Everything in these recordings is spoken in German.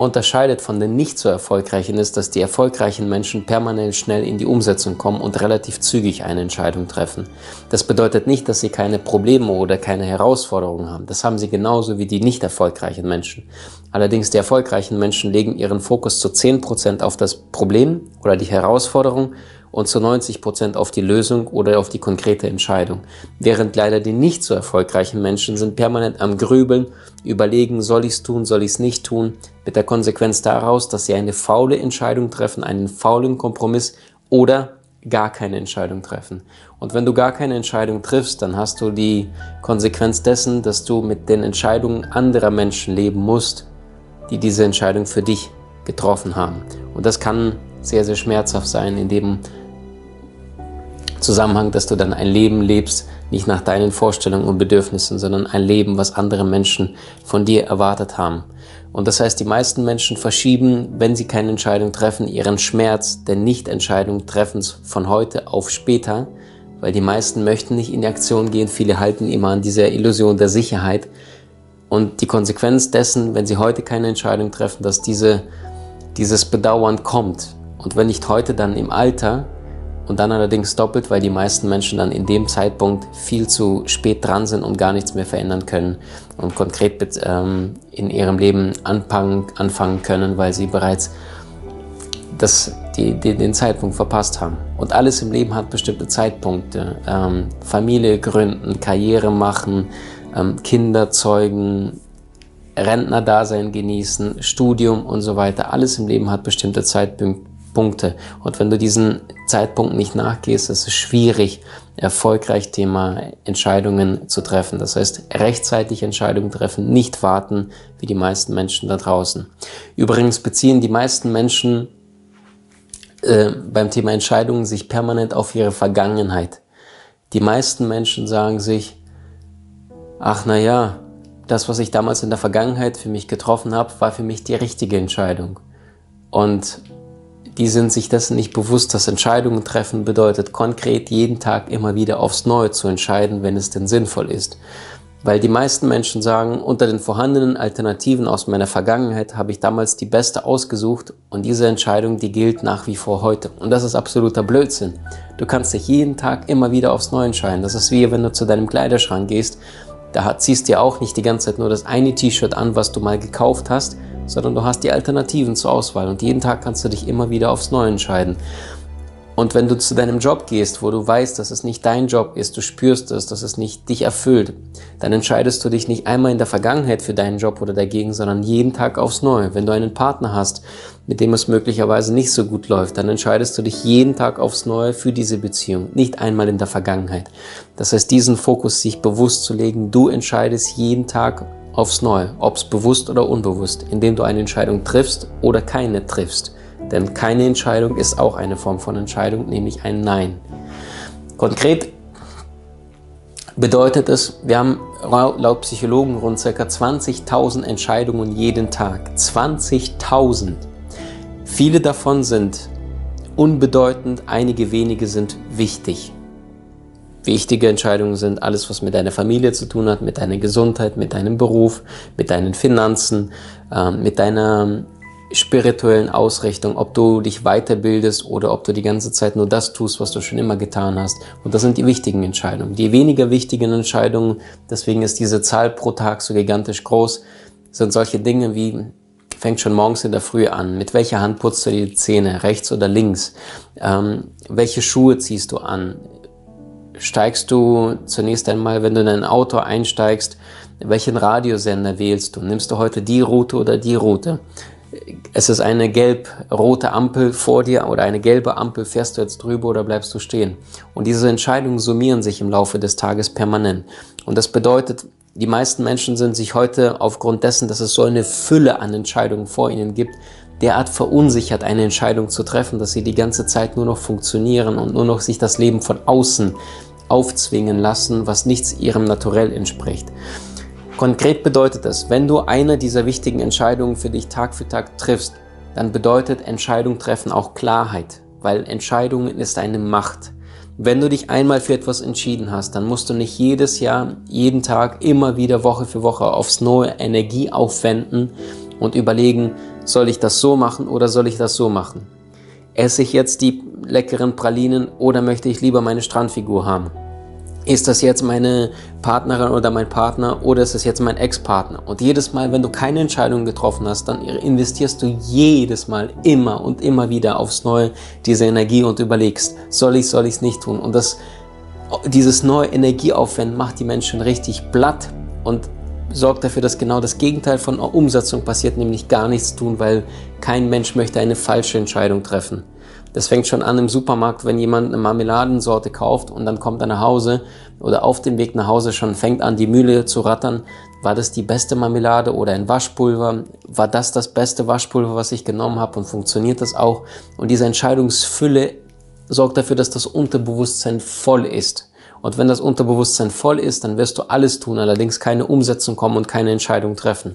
unterscheidet von den nicht so erfolgreichen ist, dass die erfolgreichen Menschen permanent schnell in die Umsetzung kommen und relativ zügig eine Entscheidung treffen. Das bedeutet nicht, dass sie keine Probleme oder keine Herausforderungen haben. Das haben sie genauso wie die nicht erfolgreichen Menschen. Allerdings die erfolgreichen Menschen legen ihren Fokus zu 10% auf das Problem oder die Herausforderung und zu 90 Prozent auf die Lösung oder auf die konkrete Entscheidung. Während leider die nicht so erfolgreichen Menschen sind permanent am Grübeln, überlegen, soll ich es tun, soll ich es nicht tun, mit der Konsequenz daraus, dass sie eine faule Entscheidung treffen, einen faulen Kompromiss oder gar keine Entscheidung treffen. Und wenn du gar keine Entscheidung triffst, dann hast du die Konsequenz dessen, dass du mit den Entscheidungen anderer Menschen leben musst, die diese Entscheidung für dich getroffen haben. Und das kann sehr, sehr schmerzhaft sein, indem Zusammenhang, dass du dann ein Leben lebst, nicht nach deinen Vorstellungen und Bedürfnissen, sondern ein Leben, was andere Menschen von dir erwartet haben. Und das heißt, die meisten Menschen verschieben, wenn sie keine Entscheidung treffen, ihren Schmerz der Nichtentscheidung treffens von heute auf später, weil die meisten möchten nicht in die Aktion gehen. Viele halten immer an dieser Illusion der Sicherheit. Und die Konsequenz dessen, wenn sie heute keine Entscheidung treffen, dass diese, dieses Bedauern kommt. Und wenn nicht heute, dann im Alter, und dann allerdings doppelt, weil die meisten Menschen dann in dem Zeitpunkt viel zu spät dran sind und gar nichts mehr verändern können und konkret ähm, in ihrem Leben anfangen, anfangen können, weil sie bereits das, die, die, den Zeitpunkt verpasst haben. Und alles im Leben hat bestimmte Zeitpunkte. Ähm, Familie gründen, Karriere machen, ähm, Kinder zeugen, Rentnerdasein genießen, Studium und so weiter. Alles im Leben hat bestimmte Zeitpunkte Punkte. Und wenn du diesen Zeitpunkt nicht nachgehst, ist es schwierig, erfolgreich Thema Entscheidungen zu treffen. Das heißt, rechtzeitig Entscheidungen treffen, nicht warten, wie die meisten Menschen da draußen. Übrigens beziehen die meisten Menschen äh, beim Thema Entscheidungen sich permanent auf ihre Vergangenheit. Die meisten Menschen sagen sich, ach na ja, das, was ich damals in der Vergangenheit für mich getroffen habe, war für mich die richtige Entscheidung. Und die sind sich dessen nicht bewusst, dass Entscheidungen treffen bedeutet, konkret jeden Tag immer wieder aufs Neue zu entscheiden, wenn es denn sinnvoll ist. Weil die meisten Menschen sagen, unter den vorhandenen Alternativen aus meiner Vergangenheit habe ich damals die beste ausgesucht und diese Entscheidung, die gilt nach wie vor heute. Und das ist absoluter Blödsinn. Du kannst dich jeden Tag immer wieder aufs Neue entscheiden. Das ist wie wenn du zu deinem Kleiderschrank gehst, da ziehst du ja auch nicht die ganze Zeit nur das eine T-Shirt an, was du mal gekauft hast, sondern du hast die Alternativen zur Auswahl und jeden Tag kannst du dich immer wieder aufs Neue entscheiden. Und wenn du zu deinem Job gehst, wo du weißt, dass es nicht dein Job ist, du spürst es, dass es nicht dich erfüllt, dann entscheidest du dich nicht einmal in der Vergangenheit für deinen Job oder dagegen, sondern jeden Tag aufs Neue. Wenn du einen Partner hast, mit dem es möglicherweise nicht so gut läuft, dann entscheidest du dich jeden Tag aufs Neue für diese Beziehung, nicht einmal in der Vergangenheit. Das heißt, diesen Fokus sich bewusst zu legen, du entscheidest jeden Tag aufs Neue, ob es bewusst oder unbewusst, indem du eine Entscheidung triffst oder keine triffst. Denn keine Entscheidung ist auch eine Form von Entscheidung, nämlich ein Nein. Konkret bedeutet es, wir haben laut Psychologen rund ca. 20.000 Entscheidungen jeden Tag. 20.000. Viele davon sind unbedeutend, einige wenige sind wichtig. Wichtige Entscheidungen sind alles, was mit deiner Familie zu tun hat, mit deiner Gesundheit, mit deinem Beruf, mit deinen Finanzen, äh, mit deiner spirituellen Ausrichtung, ob du dich weiterbildest oder ob du die ganze Zeit nur das tust, was du schon immer getan hast. Und das sind die wichtigen Entscheidungen. Die weniger wichtigen Entscheidungen, deswegen ist diese Zahl pro Tag so gigantisch groß, sind solche Dinge wie, fängt schon morgens in der Früh an, mit welcher Hand putzt du die Zähne, rechts oder links, ähm, welche Schuhe ziehst du an, steigst du zunächst einmal, wenn du in ein Auto einsteigst, welchen Radiosender wählst du? Nimmst du heute die Route oder die Route? es ist eine gelb-rote Ampel vor dir oder eine gelbe Ampel, fährst du jetzt drüber oder bleibst du stehen? Und diese Entscheidungen summieren sich im Laufe des Tages permanent. Und das bedeutet, die meisten Menschen sind sich heute aufgrund dessen, dass es so eine Fülle an Entscheidungen vor ihnen gibt, derart verunsichert, eine Entscheidung zu treffen, dass sie die ganze Zeit nur noch funktionieren und nur noch sich das Leben von außen aufzwingen lassen, was nichts ihrem Naturell entspricht. Konkret bedeutet das, wenn du eine dieser wichtigen Entscheidungen für dich Tag für Tag triffst, dann bedeutet Entscheidung treffen auch Klarheit, weil Entscheidungen ist eine Macht. Wenn du dich einmal für etwas entschieden hast, dann musst du nicht jedes Jahr, jeden Tag, immer wieder Woche für Woche aufs neue Energie aufwenden und überlegen, soll ich das so machen oder soll ich das so machen? Esse ich jetzt die leckeren Pralinen oder möchte ich lieber meine Strandfigur haben? Ist das jetzt meine Partnerin oder mein Partner oder ist das jetzt mein Ex-Partner? Und jedes Mal, wenn du keine Entscheidung getroffen hast, dann investierst du jedes Mal immer und immer wieder aufs Neue diese Energie und überlegst, soll ich, soll ich es nicht tun? Und das, dieses neue Energieaufwenden macht die Menschen richtig platt und sorgt dafür, dass genau das Gegenteil von Umsetzung passiert, nämlich gar nichts tun, weil kein Mensch möchte eine falsche Entscheidung treffen. Das fängt schon an im Supermarkt, wenn jemand eine Marmeladensorte kauft und dann kommt er nach Hause oder auf dem Weg nach Hause schon fängt an, die Mühle zu rattern. War das die beste Marmelade oder ein Waschpulver? War das das beste Waschpulver, was ich genommen habe und funktioniert das auch? Und diese Entscheidungsfülle sorgt dafür, dass das Unterbewusstsein voll ist. Und wenn das Unterbewusstsein voll ist, dann wirst du alles tun, allerdings keine Umsetzung kommen und keine Entscheidung treffen.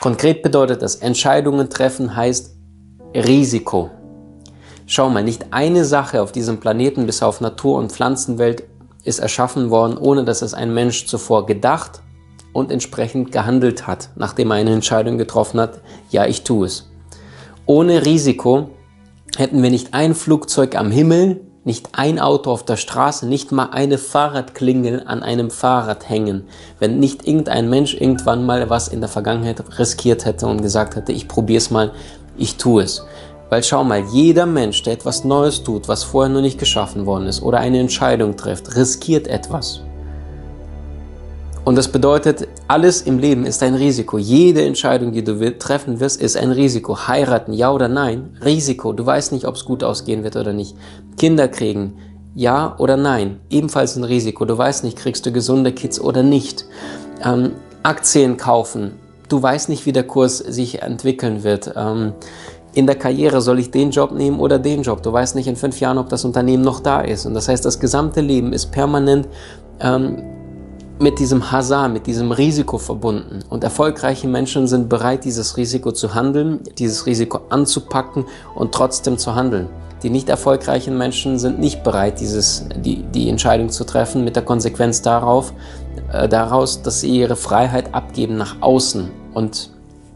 Konkret bedeutet das, Entscheidungen treffen heißt Risiko. Schau mal, nicht eine Sache auf diesem Planeten bis auf Natur- und Pflanzenwelt ist erschaffen worden, ohne dass es ein Mensch zuvor gedacht und entsprechend gehandelt hat, nachdem er eine Entscheidung getroffen hat, ja, ich tue es. Ohne Risiko hätten wir nicht ein Flugzeug am Himmel, nicht ein Auto auf der Straße, nicht mal eine Fahrradklingel an einem Fahrrad hängen, wenn nicht irgendein Mensch irgendwann mal was in der Vergangenheit riskiert hätte und gesagt hätte, ich probiere es mal, ich tue es. Weil schau mal, jeder Mensch, der etwas Neues tut, was vorher noch nicht geschaffen worden ist, oder eine Entscheidung trifft, riskiert etwas. Und das bedeutet, alles im Leben ist ein Risiko. Jede Entscheidung, die du treffen wirst, ist ein Risiko. Heiraten, ja oder nein? Risiko. Du weißt nicht, ob es gut ausgehen wird oder nicht. Kinder kriegen, ja oder nein? Ebenfalls ein Risiko. Du weißt nicht, kriegst du gesunde Kids oder nicht. Ähm, Aktien kaufen. Du weißt nicht, wie der Kurs sich entwickeln wird. Ähm, in der Karriere soll ich den Job nehmen oder den Job. Du weißt nicht in fünf Jahren, ob das Unternehmen noch da ist. Und das heißt, das gesamte Leben ist permanent ähm, mit diesem Hazard, mit diesem Risiko verbunden. Und erfolgreiche Menschen sind bereit, dieses Risiko zu handeln, dieses Risiko anzupacken und trotzdem zu handeln. Die nicht erfolgreichen Menschen sind nicht bereit, dieses, die, die Entscheidung zu treffen, mit der Konsequenz darauf, äh, daraus, dass sie ihre Freiheit abgeben nach außen und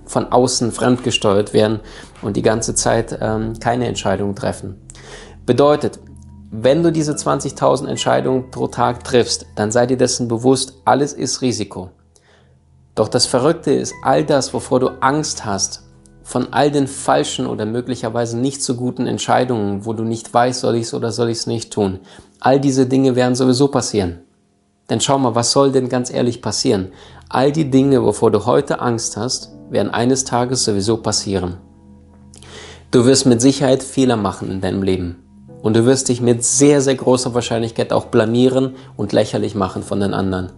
von außen fremdgesteuert werden und die ganze Zeit ähm, keine Entscheidung treffen. Bedeutet, wenn du diese 20.000 Entscheidungen pro Tag triffst, dann sei dir dessen bewusst, alles ist Risiko. Doch das Verrückte ist, all das, wovor du Angst hast, von all den falschen oder möglicherweise nicht so guten Entscheidungen, wo du nicht weißt, soll ich es oder soll ich es nicht tun, all diese Dinge werden sowieso passieren. Denn schau mal, was soll denn ganz ehrlich passieren? All die Dinge, wovor du heute Angst hast, werden eines Tages sowieso passieren. Du wirst mit Sicherheit Fehler machen in deinem Leben. Und du wirst dich mit sehr, sehr großer Wahrscheinlichkeit auch blamieren und lächerlich machen von den anderen.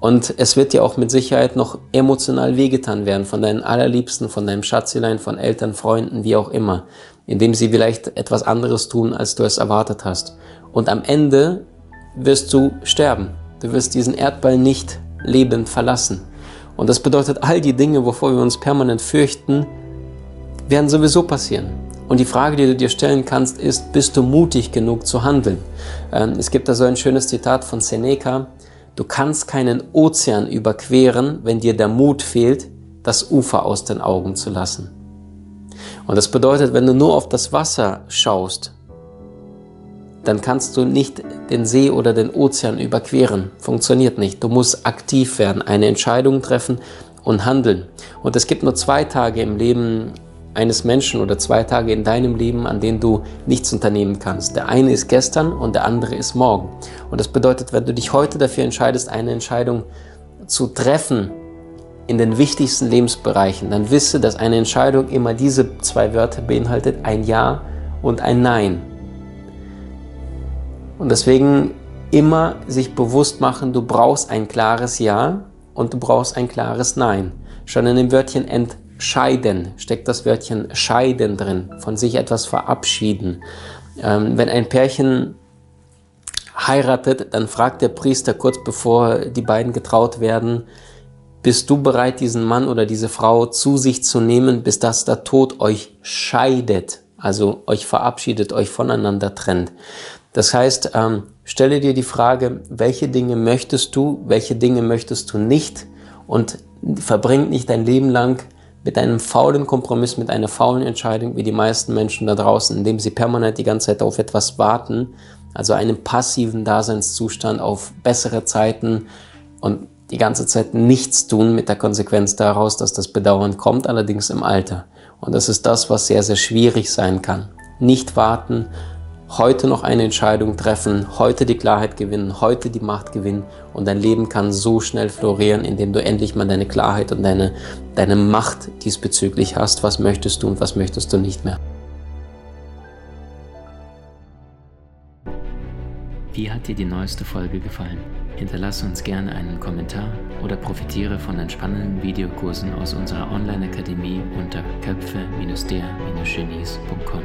Und es wird dir auch mit Sicherheit noch emotional wehgetan werden von deinen Allerliebsten, von deinem Schatzelein, von Eltern, Freunden, wie auch immer, indem sie vielleicht etwas anderes tun, als du es erwartet hast. Und am Ende wirst du sterben. Du wirst diesen Erdball nicht lebend verlassen. Und das bedeutet, all die Dinge, wovor wir uns permanent fürchten, werden sowieso passieren. Und die Frage, die du dir stellen kannst, ist, bist du mutig genug zu handeln? Ähm, es gibt da so ein schönes Zitat von Seneca, du kannst keinen Ozean überqueren, wenn dir der Mut fehlt, das Ufer aus den Augen zu lassen. Und das bedeutet, wenn du nur auf das Wasser schaust, dann kannst du nicht den See oder den Ozean überqueren. Funktioniert nicht. Du musst aktiv werden, eine Entscheidung treffen und handeln. Und es gibt nur zwei Tage im Leben eines Menschen oder zwei Tage in deinem Leben, an denen du nichts unternehmen kannst. Der eine ist gestern und der andere ist morgen. Und das bedeutet, wenn du dich heute dafür entscheidest, eine Entscheidung zu treffen in den wichtigsten Lebensbereichen, dann wisse, dass eine Entscheidung immer diese zwei Wörter beinhaltet, ein Ja und ein Nein. Und deswegen immer sich bewusst machen, du brauchst ein klares Ja und du brauchst ein klares Nein. Schon in dem Wörtchen ent scheiden, steckt das Wörtchen scheiden drin, von sich etwas verabschieden. Ähm, wenn ein Pärchen heiratet, dann fragt der Priester kurz bevor die beiden getraut werden, bist du bereit, diesen Mann oder diese Frau zu sich zu nehmen, bis dass der Tod euch scheidet, also euch verabschiedet, euch voneinander trennt. Das heißt, ähm, stelle dir die Frage, welche Dinge möchtest du, welche Dinge möchtest du nicht und verbring nicht dein Leben lang mit einem faulen Kompromiss, mit einer faulen Entscheidung, wie die meisten Menschen da draußen, indem sie permanent die ganze Zeit auf etwas warten, also einen passiven Daseinszustand auf bessere Zeiten und die ganze Zeit nichts tun mit der Konsequenz daraus, dass das Bedauern kommt, allerdings im Alter. Und das ist das, was sehr, sehr schwierig sein kann. Nicht warten, heute noch eine Entscheidung treffen, heute die Klarheit gewinnen, heute die Macht gewinnen und dein Leben kann so schnell florieren, indem du endlich mal deine Klarheit und deine, deine Macht diesbezüglich hast. Was möchtest du und was möchtest du nicht mehr? Wie hat dir die neueste Folge gefallen? Hinterlasse uns gerne einen Kommentar oder profitiere von entspannenden Videokursen aus unserer Online-Akademie unter köpfe-der-genies.com.